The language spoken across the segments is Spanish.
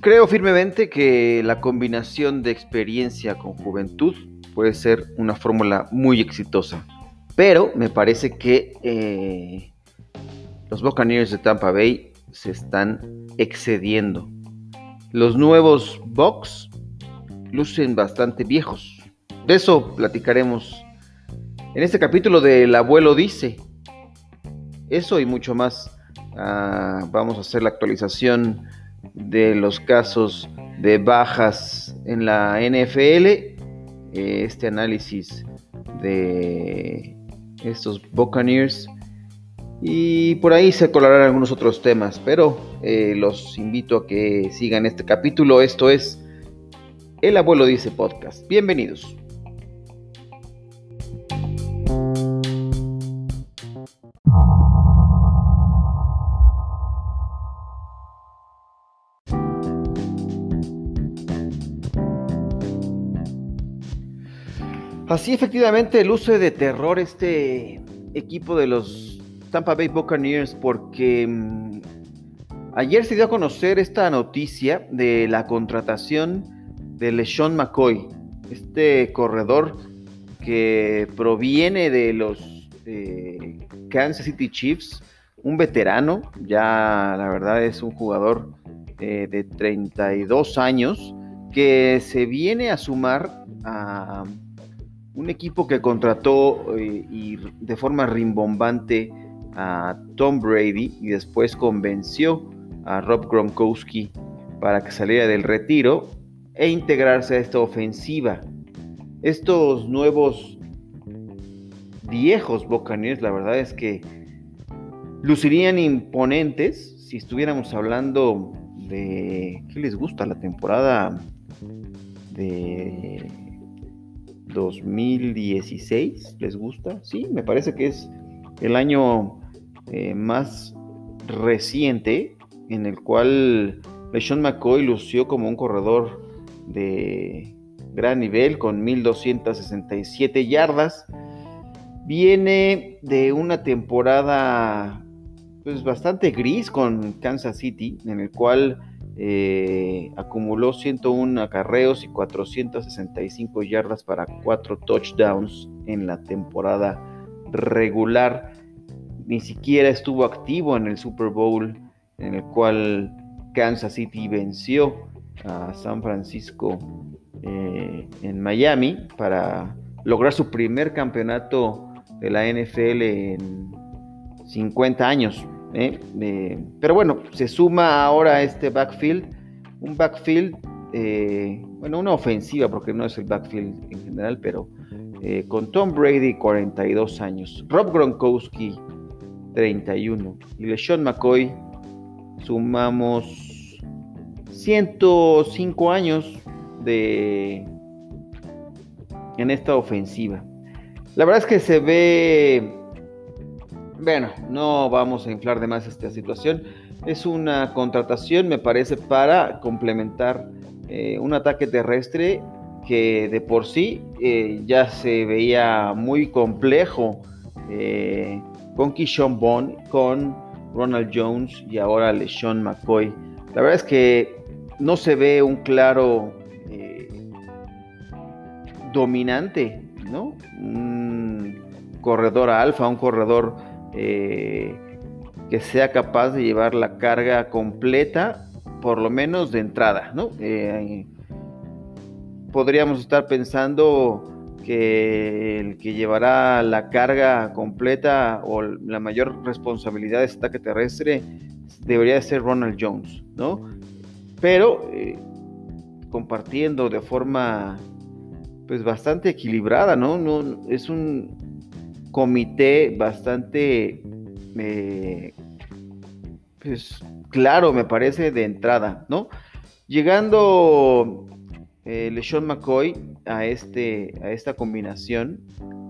Creo firmemente que la combinación de experiencia con juventud puede ser una fórmula muy exitosa, pero me parece que eh, los Buccaneers de Tampa Bay se están excediendo. Los nuevos Bucks lucen bastante viejos. De eso platicaremos en este capítulo del abuelo dice. Eso y mucho más. Ah, vamos a hacer la actualización de los casos de bajas en la NFL, eh, este análisis de estos Buccaneers y por ahí se colarán algunos otros temas, pero eh, los invito a que sigan este capítulo. Esto es El Abuelo Dice Podcast. Bienvenidos. Así efectivamente luce de terror este equipo de los Tampa Bay Buccaneers porque mm, ayer se dio a conocer esta noticia de la contratación de LeSean McCoy, este corredor que proviene de los eh, Kansas City Chiefs, un veterano, ya la verdad es un jugador eh, de 32 años que se viene a sumar a un equipo que contrató eh, y de forma rimbombante a Tom Brady y después convenció a Rob Gronkowski para que saliera del retiro e integrarse a esta ofensiva. Estos nuevos viejos Buccaneers, la verdad es que lucirían imponentes si estuviéramos hablando de qué les gusta la temporada de 2016, ¿les gusta? Sí, me parece que es el año eh, más reciente en el cual LeSean McCoy lució como un corredor de gran nivel con 1267 yardas. Viene de una temporada pues bastante gris con Kansas City, en el cual eh, acumuló 101 acarreos y 465 yardas para 4 touchdowns en la temporada regular. Ni siquiera estuvo activo en el Super Bowl en el cual Kansas City venció a San Francisco eh, en Miami para lograr su primer campeonato de la NFL en 50 años. ¿Eh? pero bueno, se suma ahora este backfield, un backfield, eh, bueno, una ofensiva, porque no es el backfield en general, pero eh, con Tom Brady, 42 años, Rob Gronkowski, 31, y LeSean McCoy, sumamos 105 años de en esta ofensiva. La verdad es que se ve bueno, no vamos a inflar de más esta situación. Es una contratación, me parece, para complementar eh, un ataque terrestre que de por sí eh, ya se veía muy complejo eh, con Kishon Bond, con Ronald Jones y ahora LeSean McCoy. La verdad es que no se ve un claro dominante, ¿no? Un corredor alfa, un corredor eh, que sea capaz de llevar la carga completa, por lo menos de entrada, ¿no? Eh, podríamos estar pensando que el que llevará la carga completa o la mayor responsabilidad de este ataque terrestre debería ser Ronald Jones, ¿no? Pero eh, compartiendo de forma pues bastante equilibrada, ¿no? no es un comité bastante, eh, pues claro, me parece, de entrada, ¿no? Llegando eh, McCoy a, este, a esta combinación,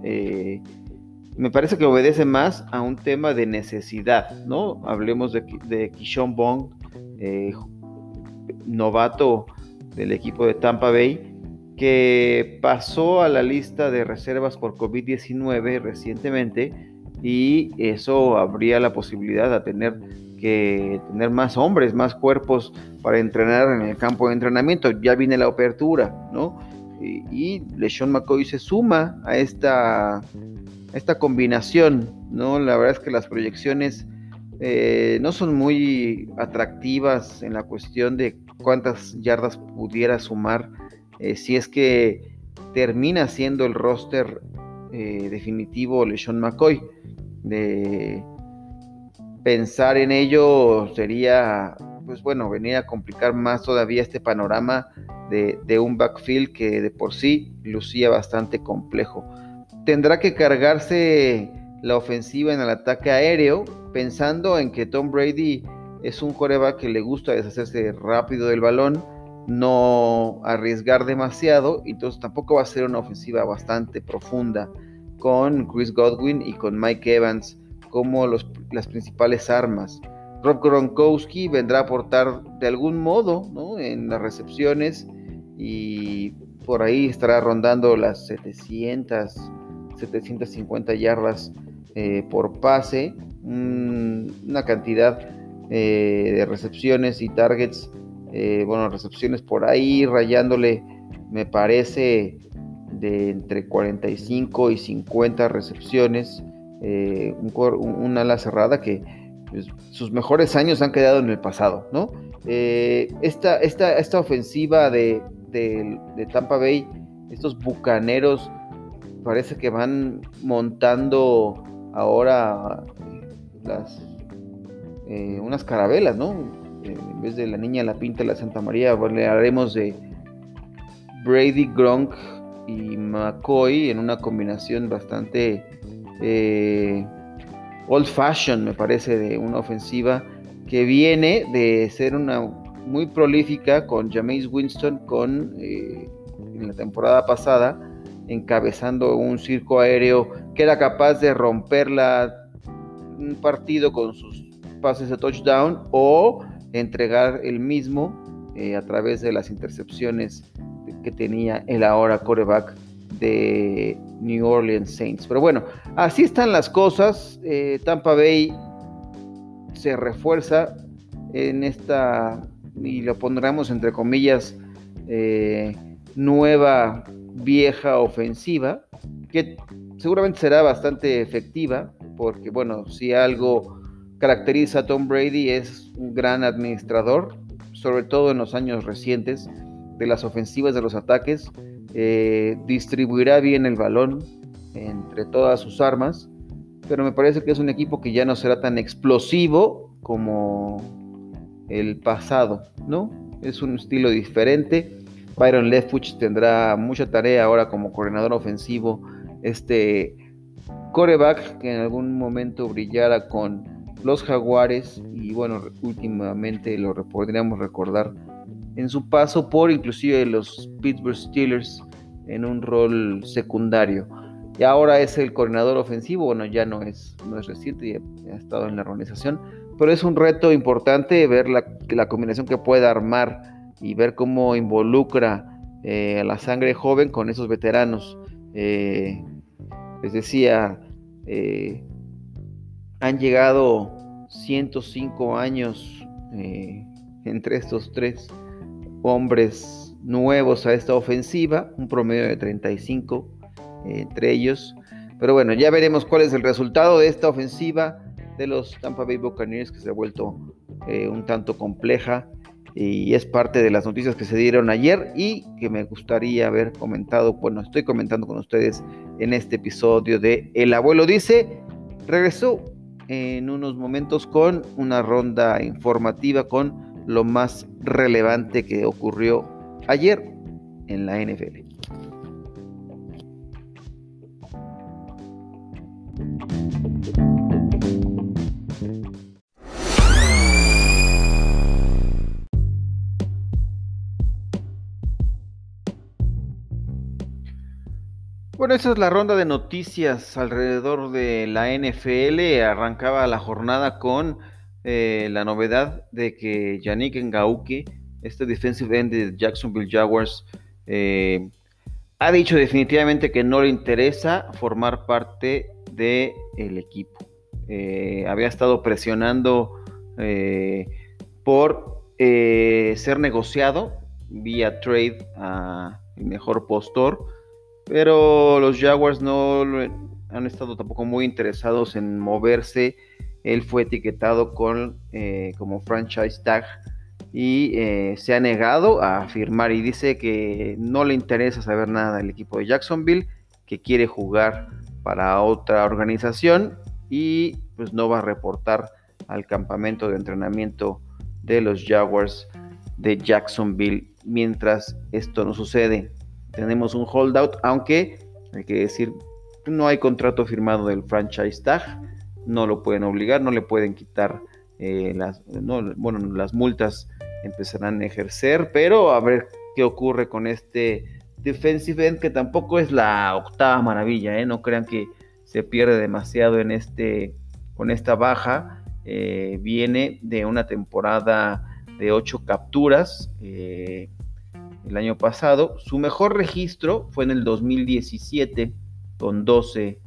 eh, me parece que obedece más a un tema de necesidad, ¿no? Hablemos de, de Kishon Bong, eh, novato del equipo de Tampa Bay, que pasó a la lista de reservas por COVID-19 recientemente y eso habría la posibilidad de tener que tener más hombres, más cuerpos para entrenar en el campo de entrenamiento. Ya viene la apertura, ¿no? Y, y LeSean McCoy se suma a esta, esta combinación, ¿no? La verdad es que las proyecciones eh, no son muy atractivas en la cuestión de cuántas yardas pudiera sumar eh, si es que termina siendo el roster eh, definitivo LeSean McCoy. De pensar en ello sería, pues bueno, venir a complicar más todavía este panorama de, de un backfield que de por sí lucía bastante complejo. Tendrá que cargarse la ofensiva en el ataque aéreo, pensando en que Tom Brady es un coreback que le gusta deshacerse rápido del balón, no arriesgar demasiado, entonces tampoco va a ser una ofensiva bastante profunda con Chris Godwin y con Mike Evans como las principales armas. Rob Gronkowski vendrá a aportar de algún modo en las recepciones y por ahí estará rondando las 700, 750 yardas eh, por pase, una cantidad eh, de recepciones y targets, eh, bueno, recepciones por ahí, rayándole, me parece, de entre 45 y 50 recepciones, una ala cerrada que pues, sus mejores años han quedado en el pasado, ¿no? esta, esta, esta, ofensiva de, de Tampa Bay, estos bucaneros, parece que van montando ahora las eh, unas carabelas, ¿no? Eh, en vez de la niña la pinta la Santa María, le haremos de Brady, Gronk y McCoy en una combinación bastante eh, old fashion, me parece, de una ofensiva que viene de ser una muy prolífica con Jameis Winston con en la temporada pasada encabezando un circo aéreo que era capaz de romperla un partido con sus pases de touchdown o entregar el mismo eh, a través de las intercepciones que tenía el ahora coreback de New Orleans Saints. Pero bueno, así están las cosas. Eh, Tampa Bay se refuerza en esta, y lo pondremos entre comillas, eh, nueva vieja ofensiva, que seguramente será bastante efectiva, porque bueno, si algo caracteriza a Tom Brady es un gran administrador, sobre todo en los años recientes, de las ofensivas, de los ataques, eh, distribuirá bien el balón entre todas sus armas, pero me parece que es un equipo que ya no será tan explosivo como el pasado, ¿no? Es un estilo diferente Byron Leftwich tendrá mucha tarea ahora como coordinador ofensivo. Este coreback que en algún momento brillara con los Jaguares y bueno, últimamente lo podríamos recordar en su paso por inclusive los Pittsburgh Steelers en un rol secundario. Y ahora es el coordinador ofensivo, bueno, ya no es, no es reciente, ya ha estado en la organización, pero es un reto importante ver la, la combinación que puede armar y ver cómo involucra eh, a la sangre joven con esos veteranos. Eh, les decía, eh, han llegado 105 años entre estos tres hombres nuevos a esta ofensiva, un promedio de 35 entre ellos. Pero bueno, ya veremos cuál es el resultado de esta ofensiva de los Tampa Bay Buccaneers que se ha vuelto un tanto compleja y es parte de las noticias que se dieron ayer y que me gustaría haber comentado, bueno, estoy comentando con ustedes en este episodio de El abuelo dice, regresó en unos momentos con una ronda informativa con lo más relevante que ocurrió ayer en la NFL. Bueno, esa es la ronda de noticias alrededor de la NFL. Arrancaba la jornada con eh, la novedad de que Yannick Ngauke, este defensive end de Jacksonville Jaguars, eh, ha dicho definitivamente que no le interesa formar parte del el equipo. Eh, había estado presionando por ser negociado vía trade a el mejor postor, pero los Jaguars no han estado tampoco muy interesados en moverse. Él fue etiquetado con, como franchise tag y se ha negado a firmar y dice que no le interesa saber nada del equipo de Jacksonville, que quiere jugar para otra organización y pues no va a reportar al campamento de entrenamiento de los Jaguars de Jacksonville mientras esto no sucede. Tenemos un holdout, aunque hay que decir, no hay contrato firmado del franchise tag, no lo pueden obligar, no le pueden quitar eh, las, bueno, las multas empezarán a ejercer, pero a ver qué ocurre con este defensive end que tampoco es la octava maravilla, ¿eh? no crean que se pierde demasiado en este, con esta baja. Eh, viene de una temporada de 8 capturas eh, el año pasado. Su mejor registro fue en el 2017 con 12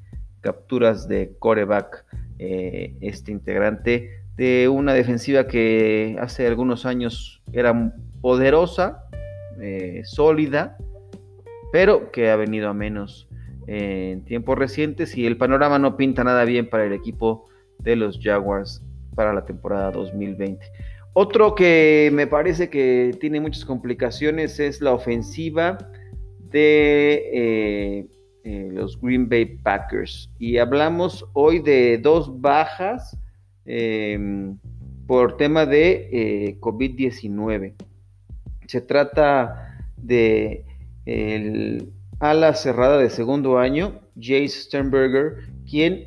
capturas de coreback. Eh, este integrante de una defensiva que hace algunos años era poderosa, sólida, pero que ha venido a menos en tiempos recientes y el panorama no pinta nada bien para el equipo de los Jaguars para la temporada 2020. Otro que me parece que tiene muchas complicaciones es la ofensiva de eh, eh, los Green Bay Packers. Y hablamos hoy de dos bajas em, por tema de eh, COVID-19. Se trata de el ala cerrada de segundo año, Jace Sternberger, quien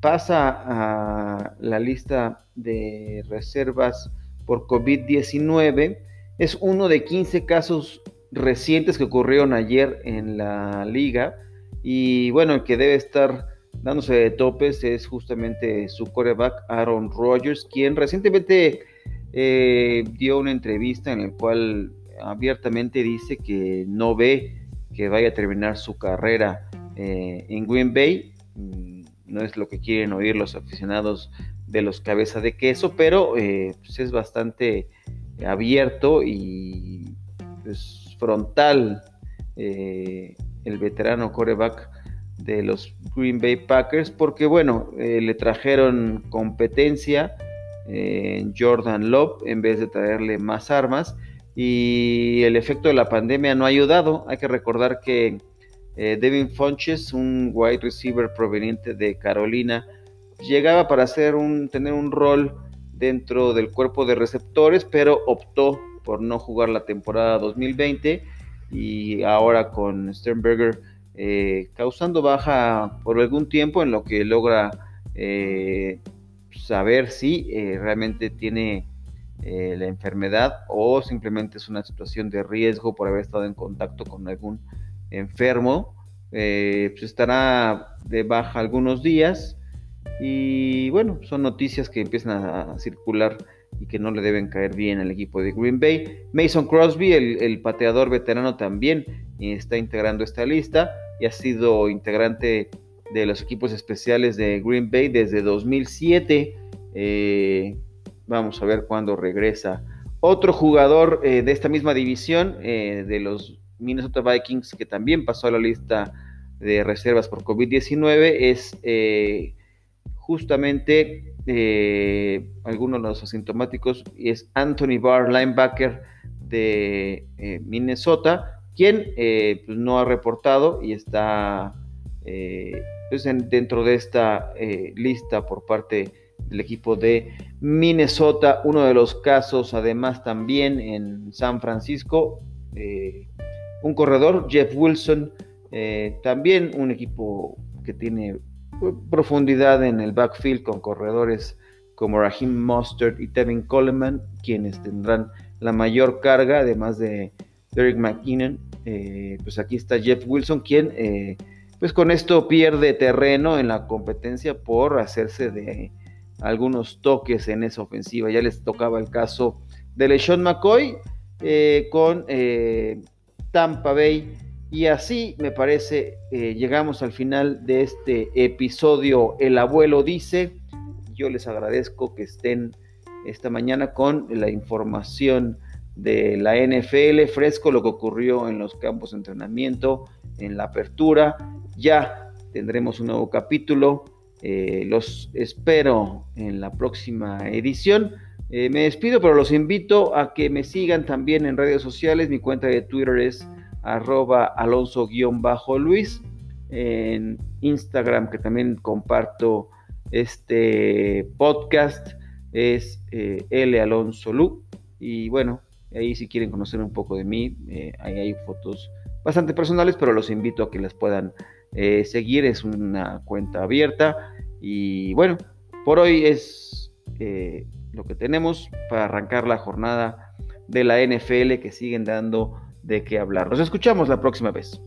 pasa a la lista de reservas por COVID-19. Es uno de 15 casos recientes que ocurrieron ayer en la liga. Y bueno, el que debe estar dándose de topes es justamente su coreback Aaron Rodgers, quien recientemente eh, dio una entrevista en la cual abiertamente dice que no ve que vaya a terminar su carrera eh, en Green Bay. Mm, no es lo que quieren oír los aficionados de los cabeza de queso, pero eh, pues es bastante abierto y pues, frontal eh, el veterano coreback de los Green Bay Packers, porque bueno, le trajeron competencia en Jordan Love en vez de traerle más armas y el efecto de la pandemia no ha ayudado. Hay que recordar que eh, Devin Funches, un wide receiver proveniente de Carolina, llegaba para hacer un, tener un rol dentro del cuerpo de receptores, pero optó por no jugar la temporada 2020 y ahora con Sternberger eh, causando baja por algún tiempo en lo que logra eh, saber si realmente tiene eh, la enfermedad o simplemente es una situación de riesgo por haber estado en contacto con algún enfermo. Eh, pues estará de baja algunos días y bueno, son noticias que empiezan a, circular y que no le deben caer bien al equipo de Green Bay. Mason Crosby, el, el pateador veterano, también está integrando esta lista y ha sido integrante de los equipos especiales de Green Bay desde 2007. Eh, Vamos a ver cuándo regresa. Otro jugador eh, de esta misma división, eh, de los Minnesota Vikings, que también pasó a la lista de reservas por COVID-19, es eh, justamente algunos de los asintomáticos, es Anthony Barr, linebacker de Minnesota, quien pues, no ha reportado y está pues, dentro de esta lista por parte del equipo de Minnesota, uno de los casos además también en San Francisco, eh, un corredor, Jeff Wilson, eh, también un equipo que tiene profundidad en el backfield con corredores como Raheem Mustard y Tevin Coleman, quienes tendrán la mayor carga, además de Derek McKinnon. Eh, pues aquí está Jeff Wilson, quien pues con esto pierde terreno en la competencia por hacerse de algunos toques en esa ofensiva. Ya les tocaba el caso de LeSean McCoy eh, con eh, Tampa Bay Y así, me parece, eh, llegamos al final de este episodio El abuelo dice. Yo les agradezco que estén esta mañana con la información de la NFL, fresco lo que ocurrió en los campos de entrenamiento, en la apertura. Ya tendremos un nuevo capítulo. Eh, los espero en la próxima edición. Eh, me despido, pero los invito a que me sigan también en redes sociales. Mi cuenta de Twitter es arroba alonso-luis. En Instagram, que también comparto este podcast, es eh, L Alonso Lu. Y bueno, ahí si quieren conocer un poco de mí, eh, ahí hay fotos bastante personales, pero los invito a que las puedan eh, seguir. Es una cuenta abierta. Y bueno, por hoy es lo que tenemos para arrancar la jornada de la NFL que siguen dando de qué hablar. Nos escuchamos la próxima vez.